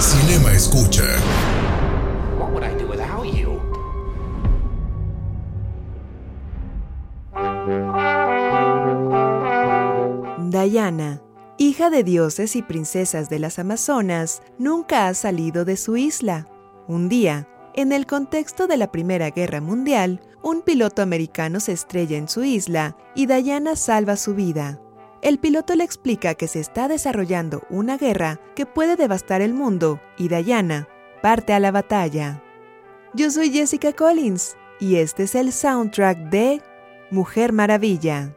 Cinema Escucha. What would I do without you? Diana, hija de dioses y princesas de las Amazonas, nunca ha salido de su isla. Un día, en el contexto de la Primera Guerra Mundial, un piloto americano se estrella en su isla y Diana salva su vida. El piloto le explica que se está desarrollando una guerra que puede devastar el mundo y Diana parte a la batalla. Yo soy Jessica Collins y este es el soundtrack de Mujer Maravilla.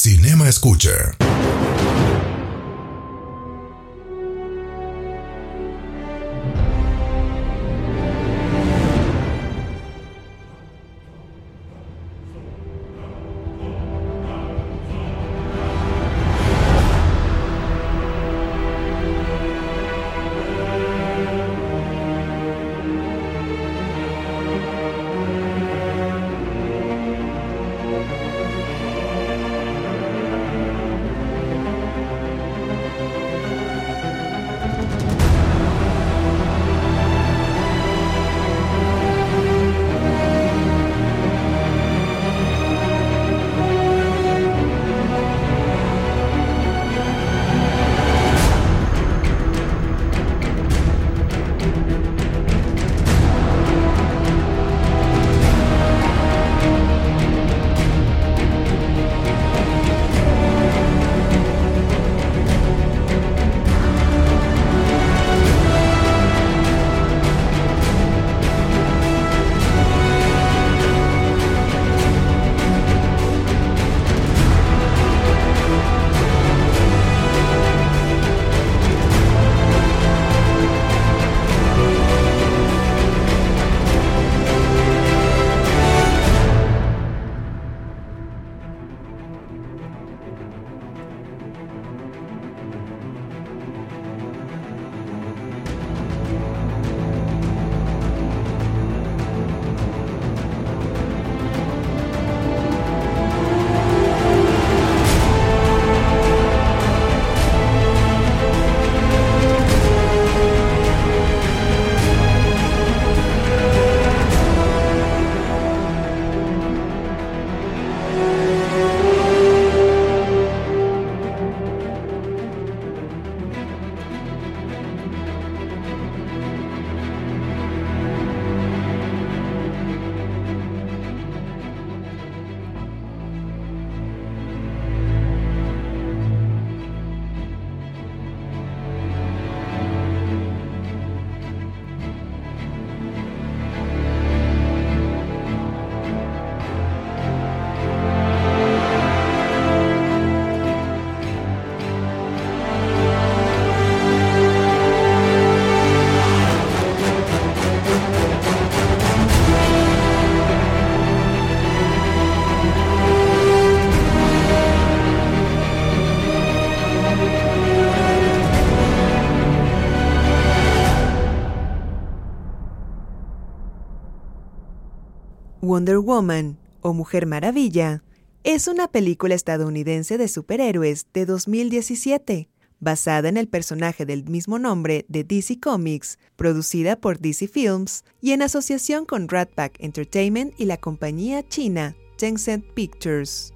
Cinema Escucha. Wonder Woman o Mujer Maravilla es una película estadounidense de superhéroes de 2017, basada en el personaje del mismo nombre de DC Comics, producida por DC Films y en asociación con Rat Pack Entertainment y la compañía china Tencent Pictures.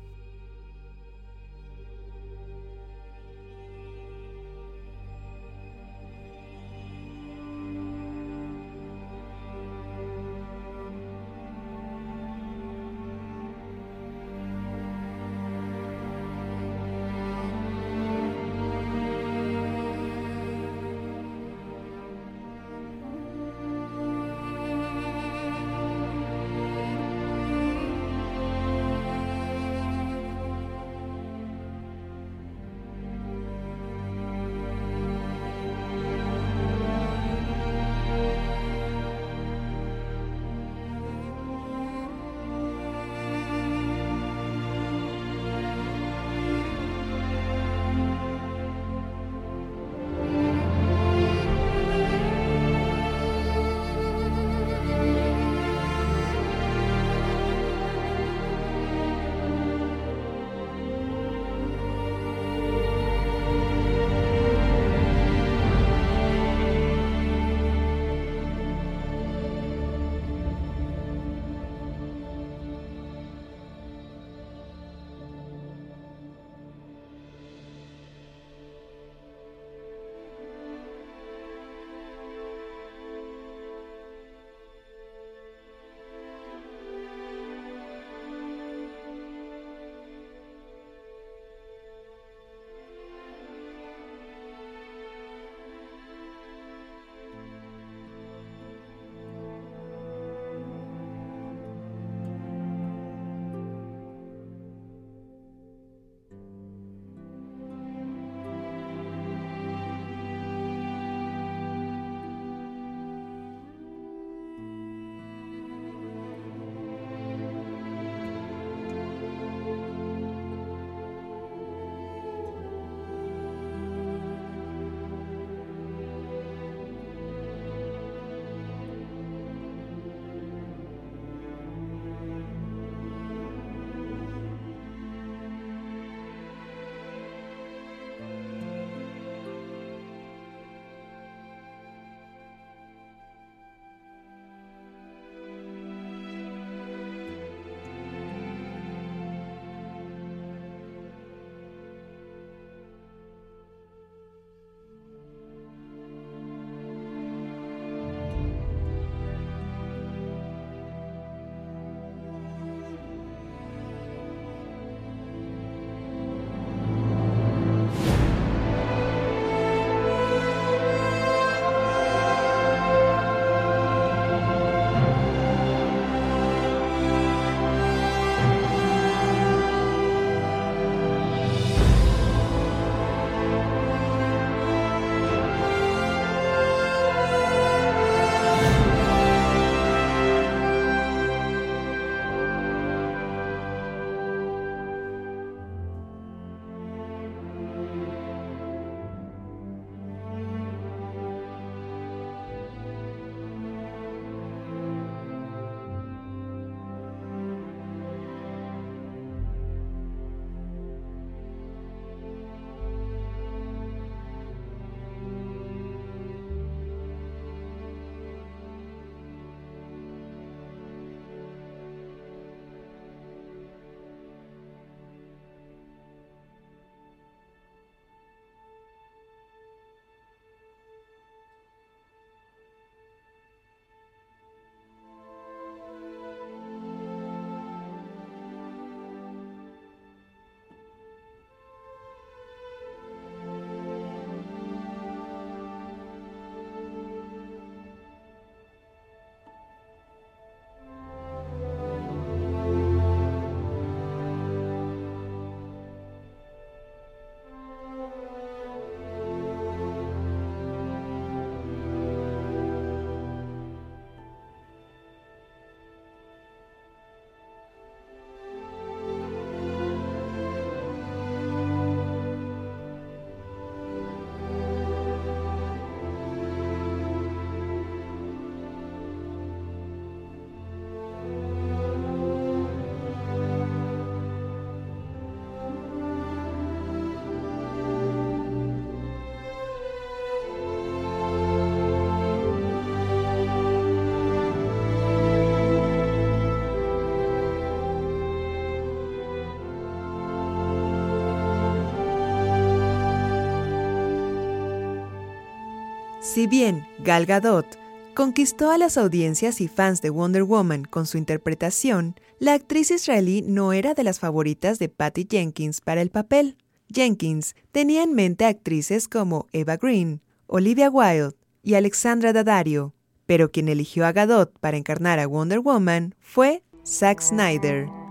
Si bien Gal Gadot conquistó a las audiencias y fans de Wonder Woman con su interpretación, la actriz israelí no era de las favoritas de Patty Jenkins para el papel. Jenkins tenía en mente actrices como Eva Green, Olivia Wilde y Alexandra Daddario, pero quien eligió a Gadot para encarnar a Wonder Woman fue Zack Snyder.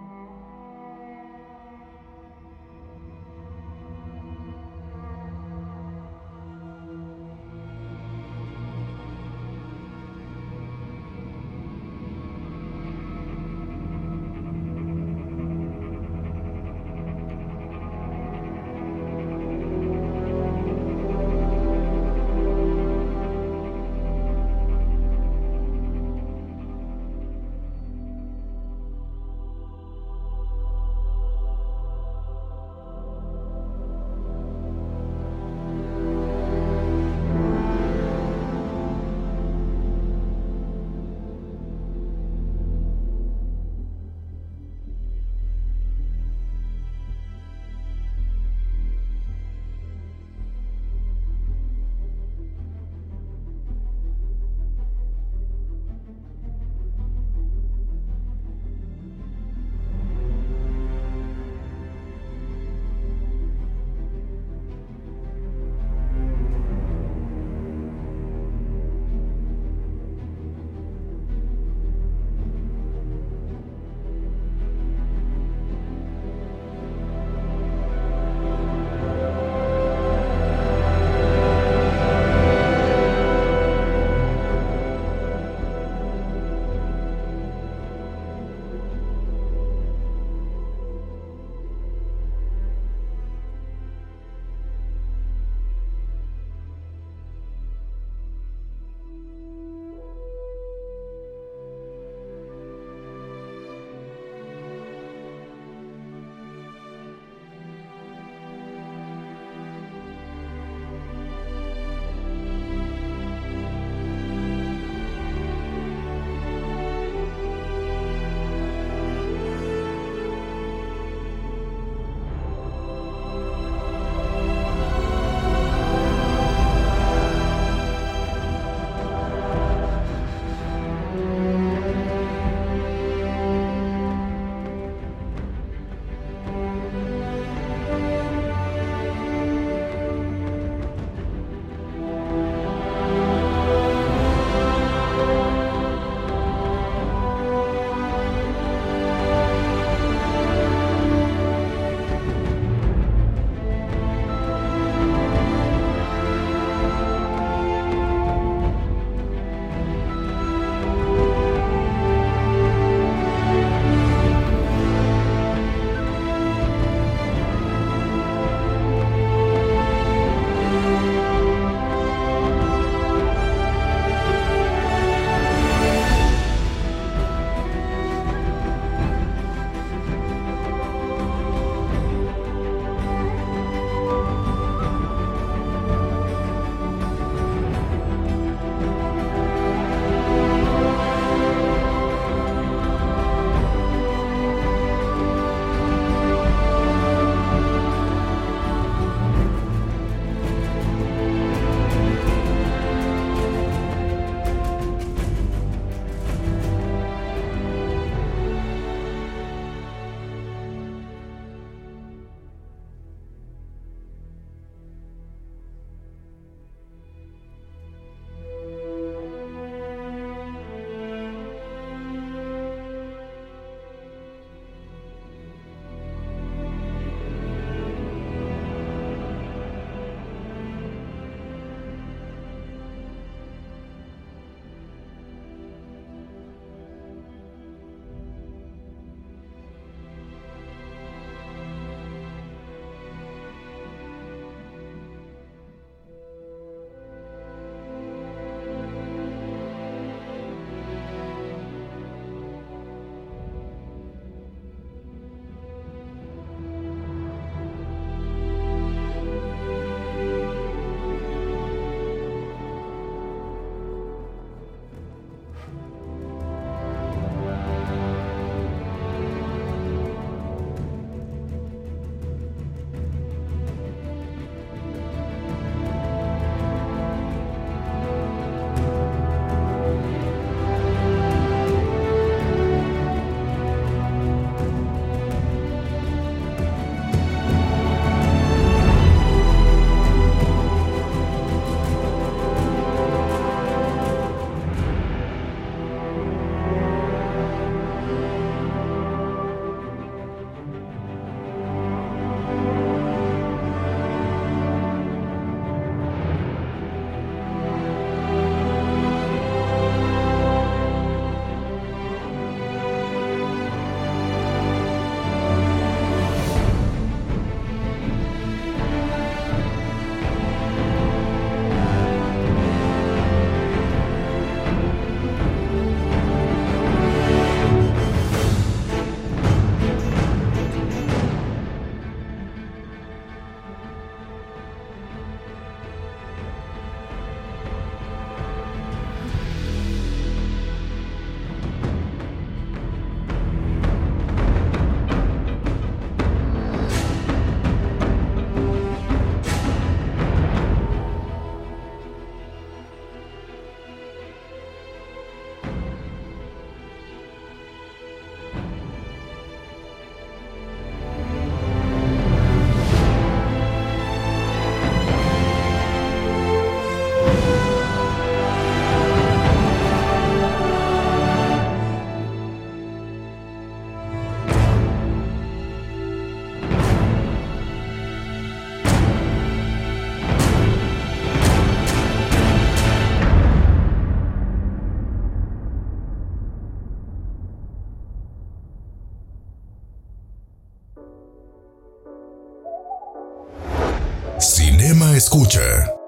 Center.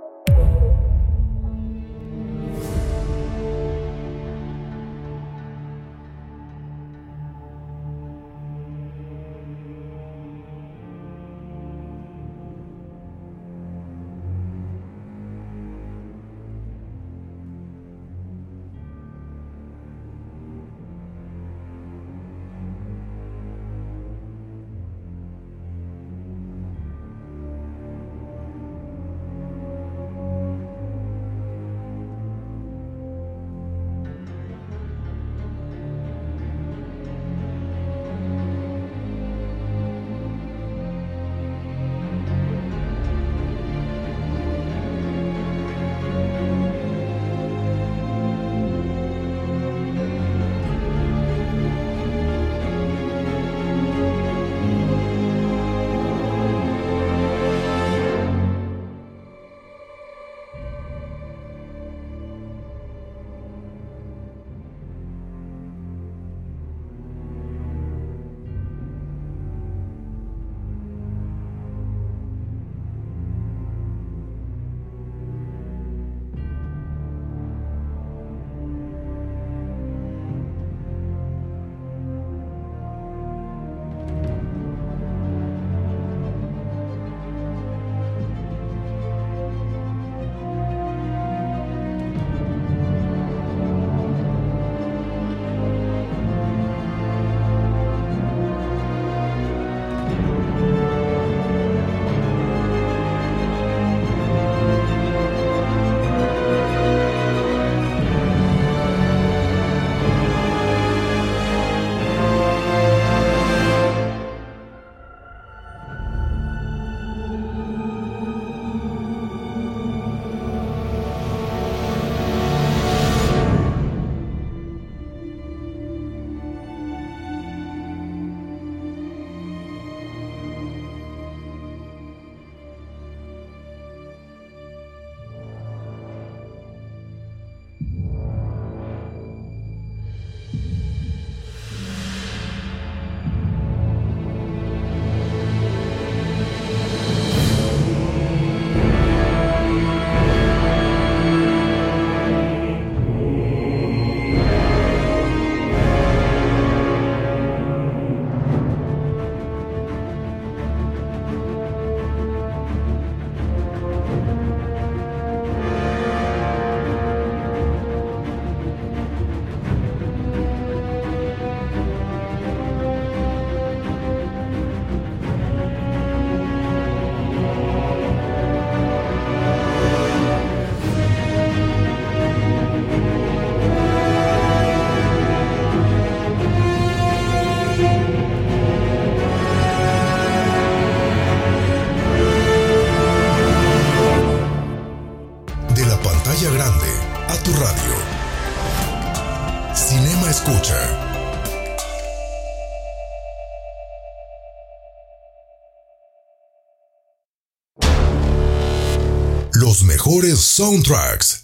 Mejores soundtracks.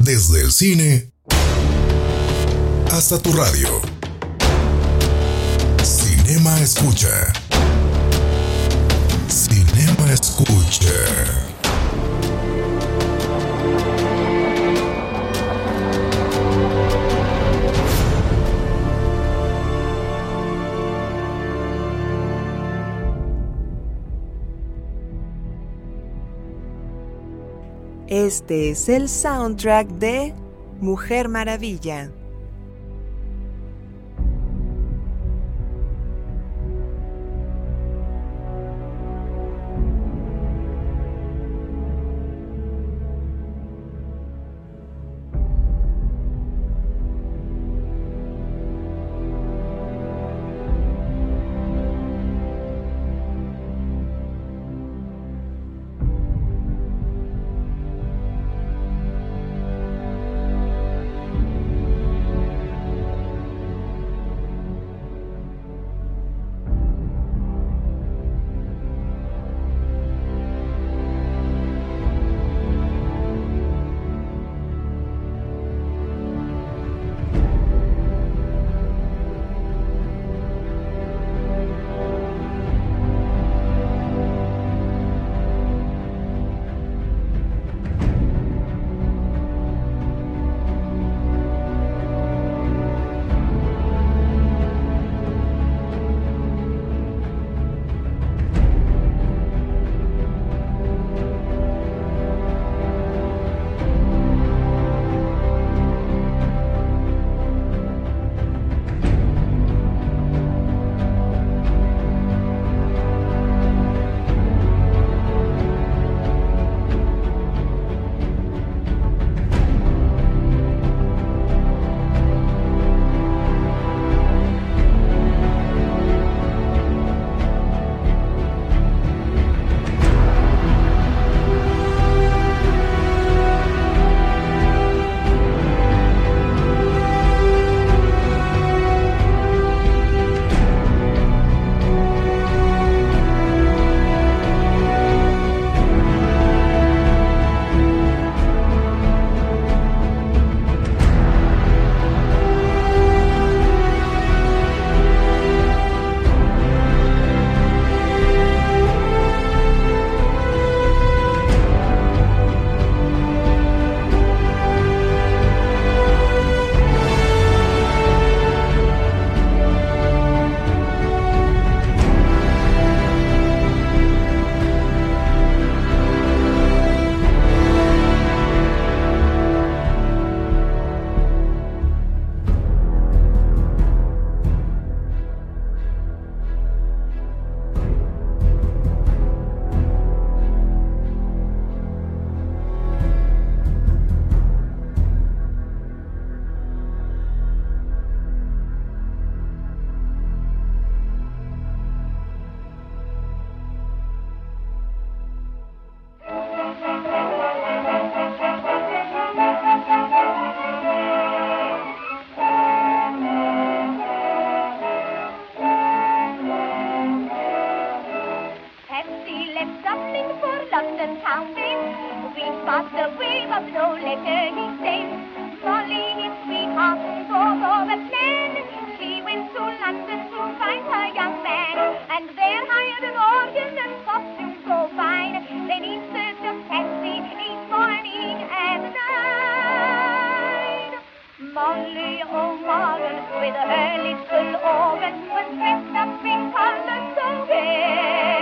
Desde el cine hasta tu radio. Cinema Escucha. Cinema Escucha. Este es el soundtrack de Mujer Maravilla. And pounding. We fought the way, but no he sent. Molly, his sweetheart, drove over plan. She went to London to find her young man, and there hired an organ and costume so fine. Then he served a taxi each morning and night. Molly oh, O'Morgan with her little organ was dressed up in colors so gay.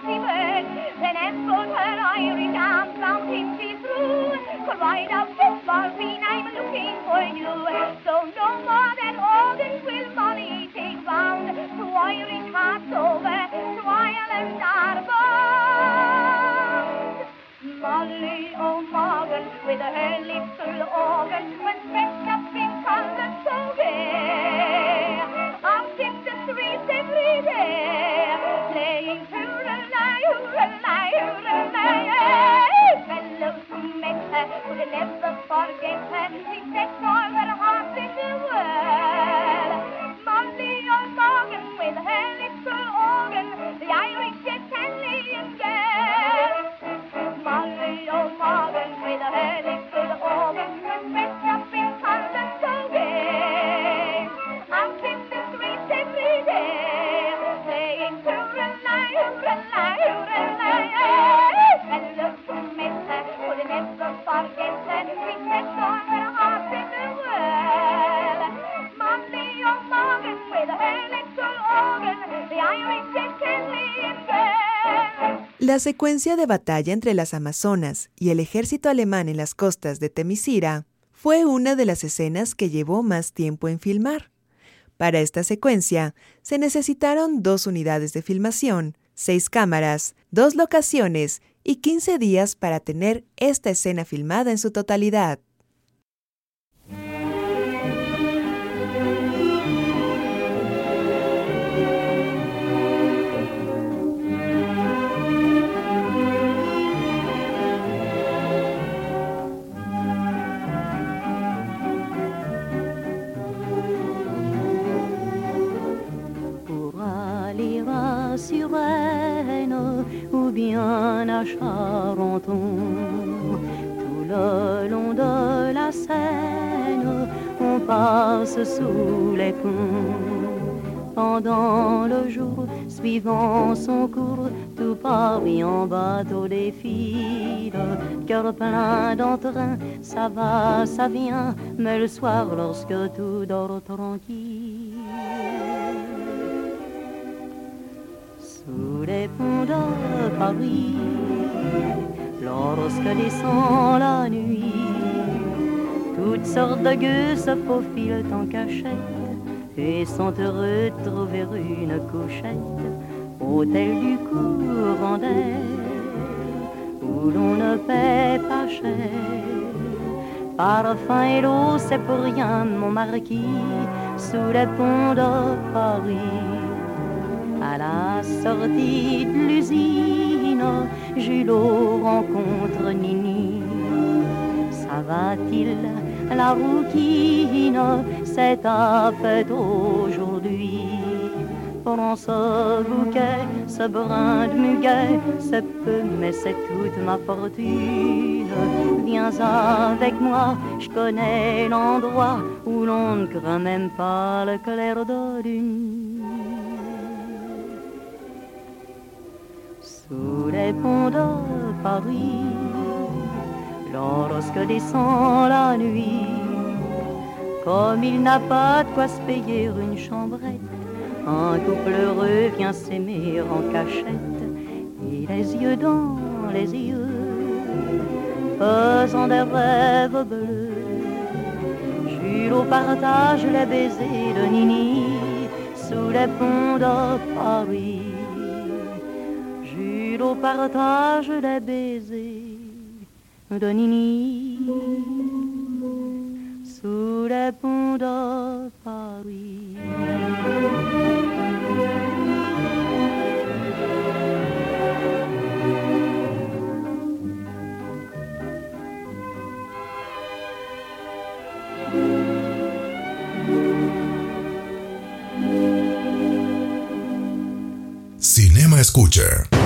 Then both her Irish arms round him she threw, cried out, yes, Maureen, I'm looking for you. So no more that organ will Molly take round, to Irish hearts over, to Ireland are bound. Molly oh, O'Morgan with her little organ was dressed up La secuencia de batalla entre las Amazonas y el ejército alemán en las costas de Temisira fue una de las escenas que llevó más tiempo en filmar. Para esta secuencia se necesitaron dos unidades de filmación, seis cámaras, dos locaciones y 15 días para tener esta escena filmada en su totalidad. Bien à Charenton. Tout le long de la Seine, on passe sous les ponts. Pendant le jour, suivant son cours, tout Paris en bateau défile. Cœur plein d'entrain, ça va, ça vient, mais le soir, lorsque tout dort tranquille. Sous les ponts de Paris, lorsque descend la nuit, toutes sortes de gueux se faufilent en cachette et sont heureux de trouver une couchette, hôtel du courant d'air, où l'on ne paie pas cher. Parfum et l'eau, c'est pour rien, mon marquis, sous les ponts de Paris. À la sortie de l'usine, Julot rencontre Nini. Ça va-t-il, la rouquine, c'est ta fête aujourd'hui. Prends ce bouquet, ce brin de muguet, c'est peu, mais c'est toute ma fortune. Viens avec moi, je connais l'endroit où l'on ne craint même pas le clair de lune. Sous les ponts de Paris, lorsque descend la nuit, comme il n'a pas de quoi se payer une chambrette, un couple heureux vient s'aimer en cachette, et les yeux dans les yeux, faisant des rêves bleus. Jules partage les baisers de Nini sous les ponts de Paris. Au partage des baisers de Nini sous les ponts de Paris. Cinema Escucha.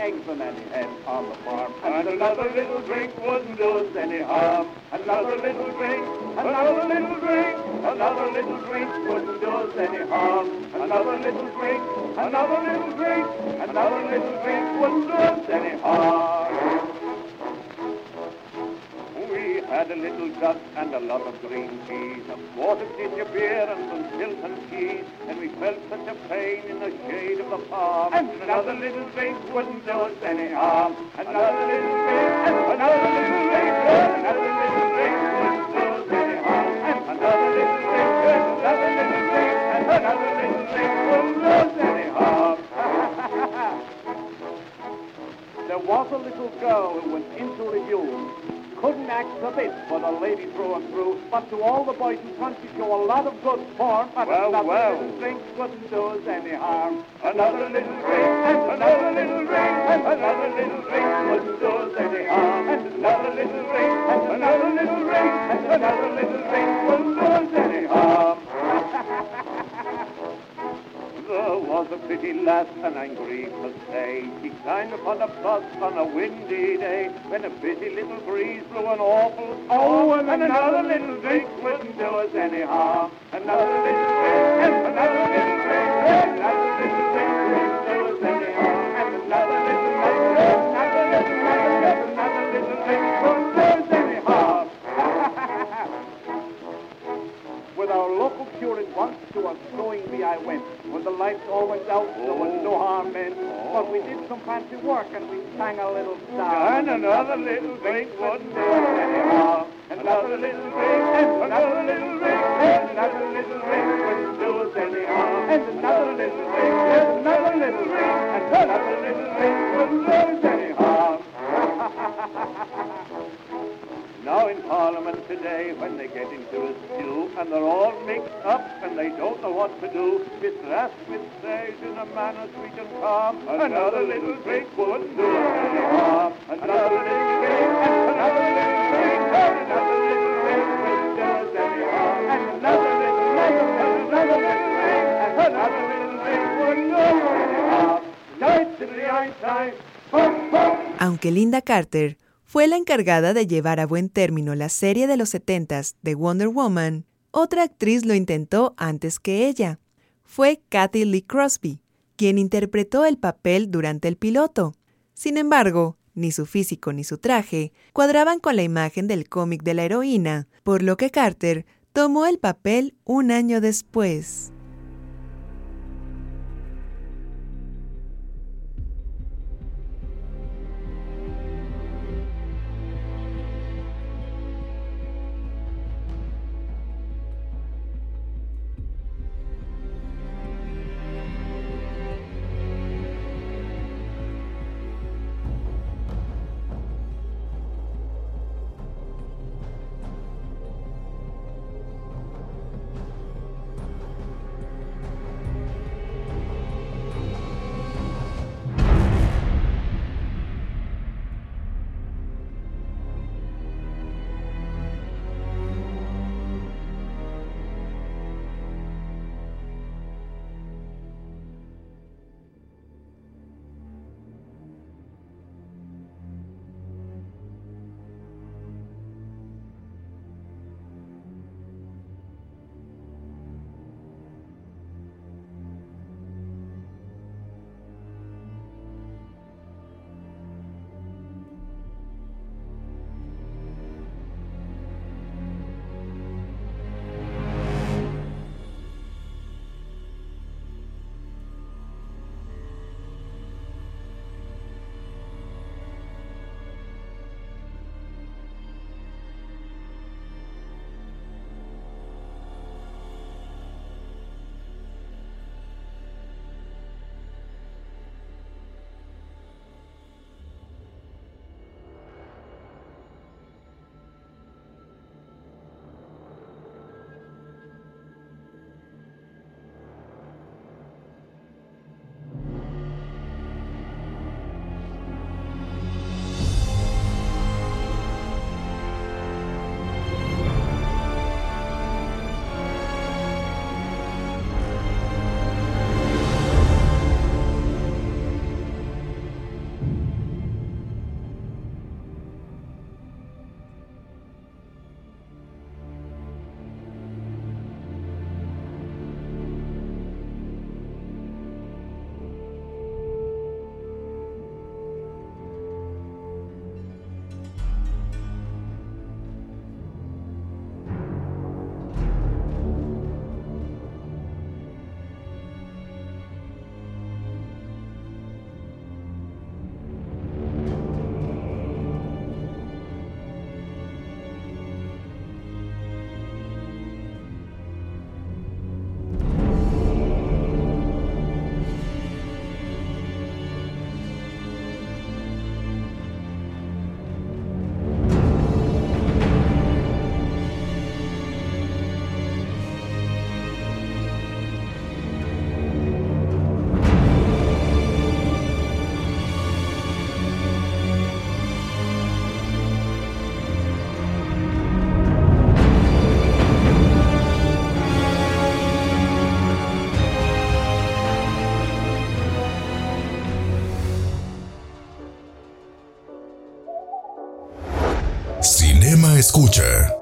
More eggs than any hen on the farm. And another little drink wouldn't do us any harm. Um, another little drink, another little drink, another little drink wouldn't do us any harm. Um, another little drink, another little drink, another little drink wouldn't do us any harm. Um. Had a little duck and a lot of green peas, a of ginger beer and some Stilton cheese, and we felt such a pain in the shade of the palm. And another little drink wouldn't do us any harm. Another little drink, and another little drink, another little drink wouldn't do us any harm. And another little drink, and another little drink, and another little drink wouldn't do us any harm. There was a little girl who went into the review. Couldn't act a bit, but a lady through and through. But to all the boys in front, she show a lot of good form. But Well, another well. little drink wouldn't do us any harm. Another little drink, and another little drink, and another little drink wouldn't do us any harm. And another little drink, and another little drink, and another little drink wouldn't do us any harm. There was a pretty lass, and I'm grieved to say, she climbed upon a bus on a windy day, when a pretty little breeze blew an awful oh, and another little drink wouldn't do us any harm. Another little drink, and another little to a sewing bee I went. When the lights all went out, there was no oh. harm meant. But we did some fancy work and we sang a little song. And another little drink wouldn't do us. Another little drink, and another little drink, and another little drink Parliament today, when they get into a stew, and they're all mixed up, and they don't know what to do, Mr. Asquith says in a manner sweet and calm, another little drink wouldn't do any harm. Another little drink, another little drink, another little drink wouldn't do us any harm. And another little drink, another little drink, another little drink wouldn't do any harm. Night to the bum. Aunque Linda Carter fue la encargada de llevar a buen término la serie de los 70s de Wonder Woman, otra actriz lo intentó antes que ella. Fue Kathy Lee Crosby, quien interpretó el papel durante el piloto. Sin embargo, ni su físico ni su traje cuadraban con la imagen del cómic de la heroína, por lo que Carter tomó el papel un año después. culture.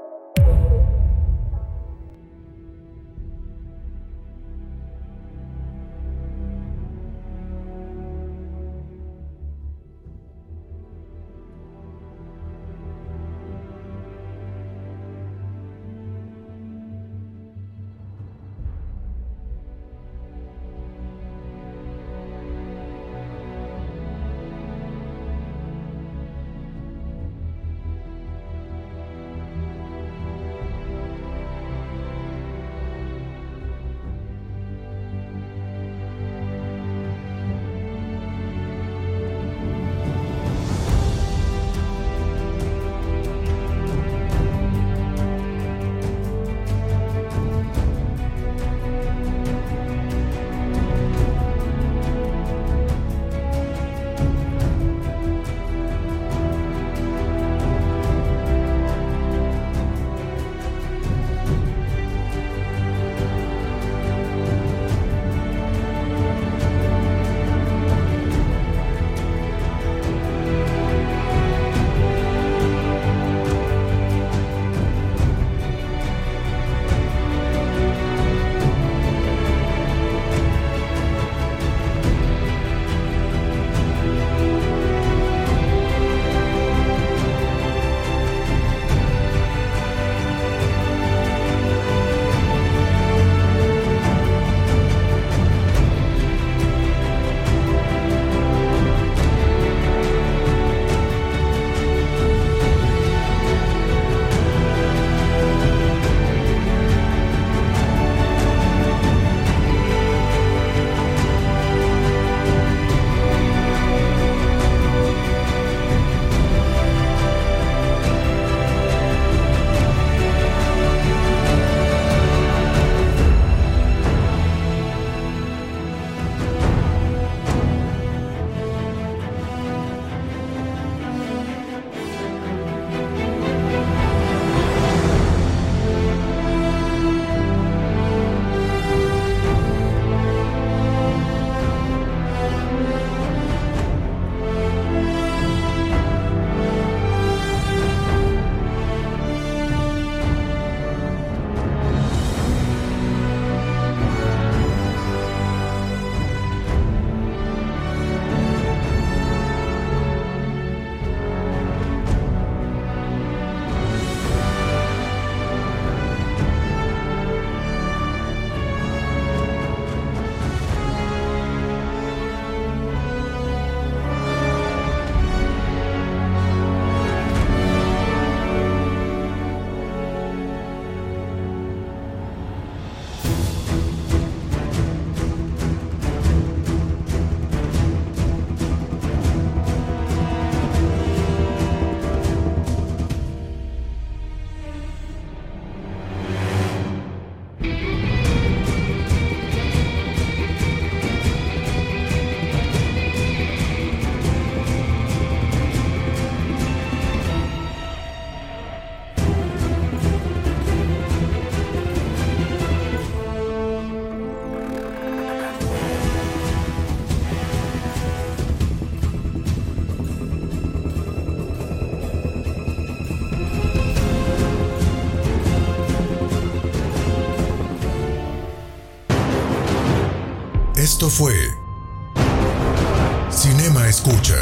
Fue Cinema Escucha.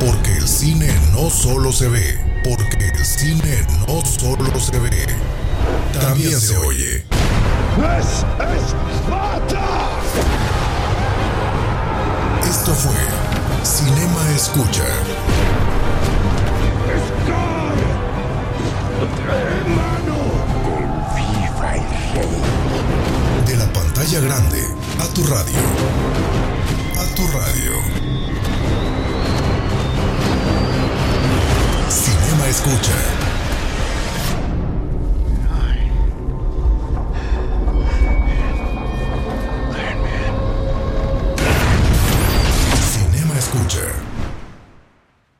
Porque el cine no solo se ve,